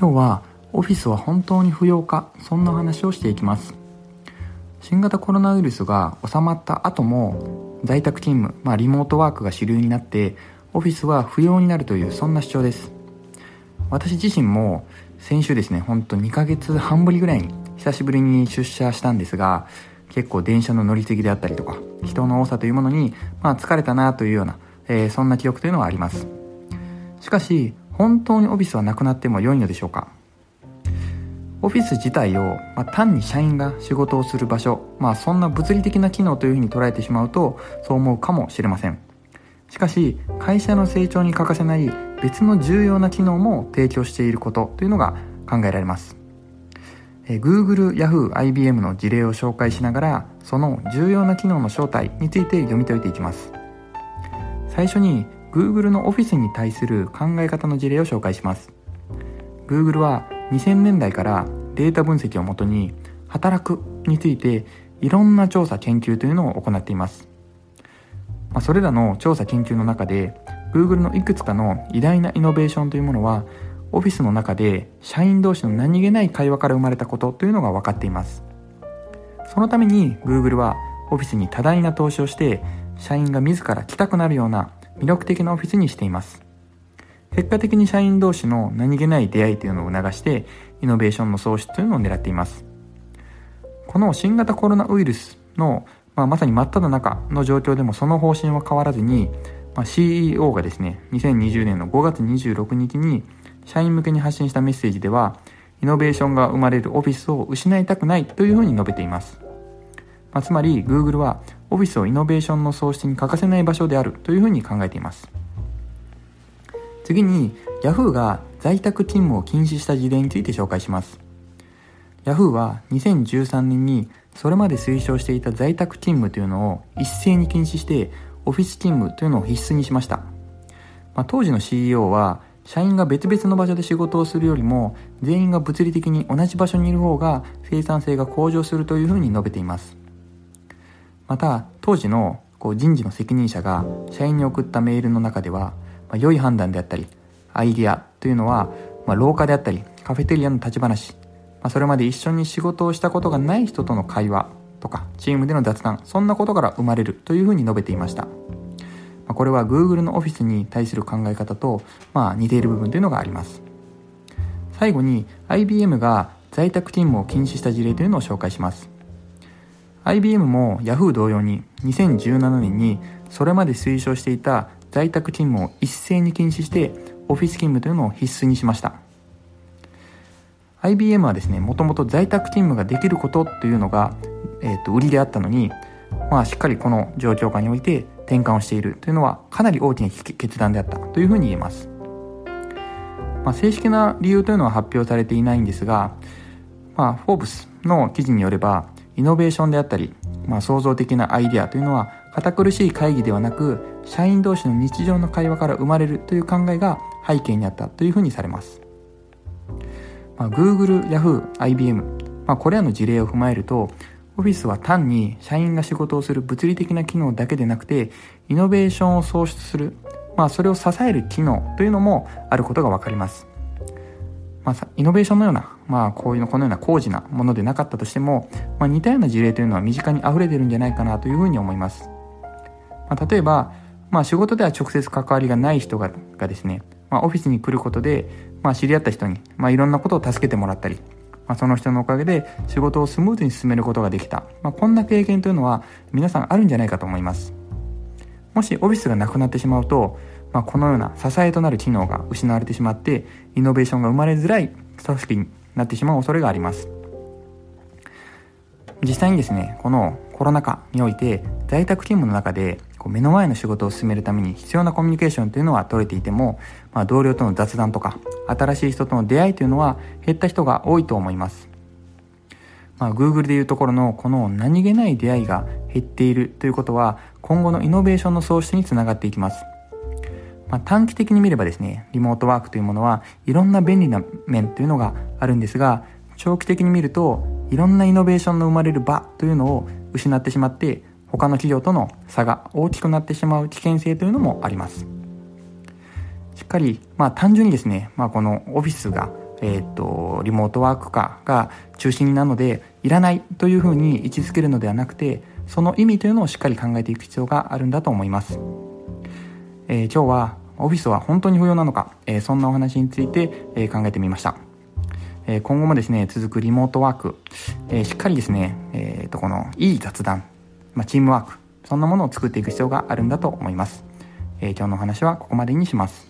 今日はオフィスは本当に不要かそんな話をしていきます。新型コロナウイルスが収まった後も在宅勤務、まあ、リモートワークが主流になってオフィスは不要になるというそんな主張です。私自身も先週ですねほんと2ヶ月半ぶりぐらいに久しぶりに出社したんですが結構電車の乗り継ぎであったりとか人の多さというものに、まあ、疲れたなというような、えー、そんな記憶というのはあります。しかし本当にオフィスはなくなっても良いのでしょうか？オフィス自体を、まあ、単に社員が仕事をする場所、まあ、そんな物理的な機能というふうに捉えてしまうとそう思うかもしれません。しかし会社の成長に欠かせない別の重要な機能も提供していることというのが考えられます。Google、Yahoo、IBM の事例を紹介しながらその重要な機能の正体について読み解いていきます。最初に Google のオフィスに対する考え方の事例を紹介します。Google は2000年代からデータ分析をもとに働くについていろんな調査研究というのを行っています、まあ、それらの調査研究の中で Google のいくつかの偉大なイノベーションというものはオフィスの中で社員同士の何気ない会話から生まれたことというのが分かっています。そのために Google はオフィスに多大な投資をして社員が自ら来たくなるような魅力的なオフィスにしています。結果的に社員同士の何気ない出会いというのを促してイノベーションの創出というのを狙っています。この新型コロナウイルスの、まあ、まさに真っ只中の状況でもその方針は変わらずに、まあ、CEO がですね2020年の5月26日に社員向けに発信したメッセージではイノベーションが生まれるオフィスを失いたくないというふうに述べています、まあ、つまり Google はオフィスをイノベーションの創出に欠かせない場所であるというふうに考えています。次に Yahoo が在宅勤務を禁止した事例について紹介します。Yahoo は2013年にそれまで推奨していた在宅勤務というのを一斉に禁止してオフィス勤務というのを必須にしました、まあ、当時の CEO は社員が別々の場所で仕事をするよりも全員が物理的に同じ場所にいる方が生産性が向上するというふうに述べています。また当時のこう人事の責任者が社員に送ったメールの中ではまあ、良い判断であったりアイディアというのは、まあ、廊下であったりカフェテリアの立ち話、まあ、それまで一緒に仕事をしたことがない人との会話とかチームでの雑談そんなことから生まれるというふうに述べていました、まあ、これは Google のオフィスに対する考え方と、まあ、似ている部分というのがあります。最後に IBM が在宅勤務を禁止した事例というのを紹介します。IBM も Yahoo 同様に2017年にそれまで推奨していた在宅勤務を一斉に禁止してオフィス勤務というのを必須にしました。IBM はですねもともと在宅勤務ができることというのが、えー、と売りであったのに、まあ、しっかりこの状況下において転換をしているというのはかなり大きな決断であったというふうに言えます、まあ、正式な理由というのは発表されていないんですが、まあ、フォーブスの記事によればイノベーションであったり、まあ、創造的なアイデアというのは堅苦しい会議ではなく社員同士の日常の会話から生まれるという考えが背景にあったというふうにされます、まあ、Google、Yahoo、IBM、まあ、これらの事例を踏まえるとオフィスは単に社員が仕事をする物理的な機能だけでなくてイノベーションを創出する、まあ、それを支える機能というのもあることが分かります。まあ、イノベーションのような、まあ、こういうの、このような高次なものでなかったとしても、まあ、似たような事例というのは身近に溢れてるんじゃないかなというふうに思います。まあ、例えば、まあ、仕事では直接関わりがない人ががですね、まあ、オフィスに来ることで、まあ、知り合った人に、まあ、いろんなことを助けてもらったり、まあ、その人のおかげで仕事をスムーズに進めることができた、まあ、こんな経験というのは皆さんあるんじゃないかと思いますもしオフィスがなくなってしまうと、まあ、このような支えとなる機能が失われてしまってイノベーションが生まれづらい組織になってしまう恐れがあります実際にですねこのコロナ禍において在宅勤務の中でこう目の前の仕事を進めるために必要なコミュニケーションというのは取れていても、まあ、同僚との雑談とか新しい人との出会いというのは減った人が多いと思います。まあ、Google でいうところのこの何気ない出会いが減っているということは今後のイノベーションの創出につながっていきます。まあ、短期的に見ればですね、リモートワークというものはいろんな便利な面というのがあるんですが、長期的に見るといろんなイノベーションの生まれる場というのを失ってしまって他の企業との差が大きくなってしまう危険性というのもあります。しっかり、まあ、単純にですね、まあ、このオフィスがえー、っとリモートワーク化が中心なのでいらないというふうに位置づけるのではなくてその意味というのをしっかり考えていく必要があるんだと思います、えー、今日はオフィスは本当に不要なのか、えー、そんなお話について、え考えてみました。え今後もですね続くリモートワーク、えしっかりですね、えー、とこのいい雑談、まあ、チームワークそんなものを作っていく必要があるんだと思います、え今日のお話はここまでにします。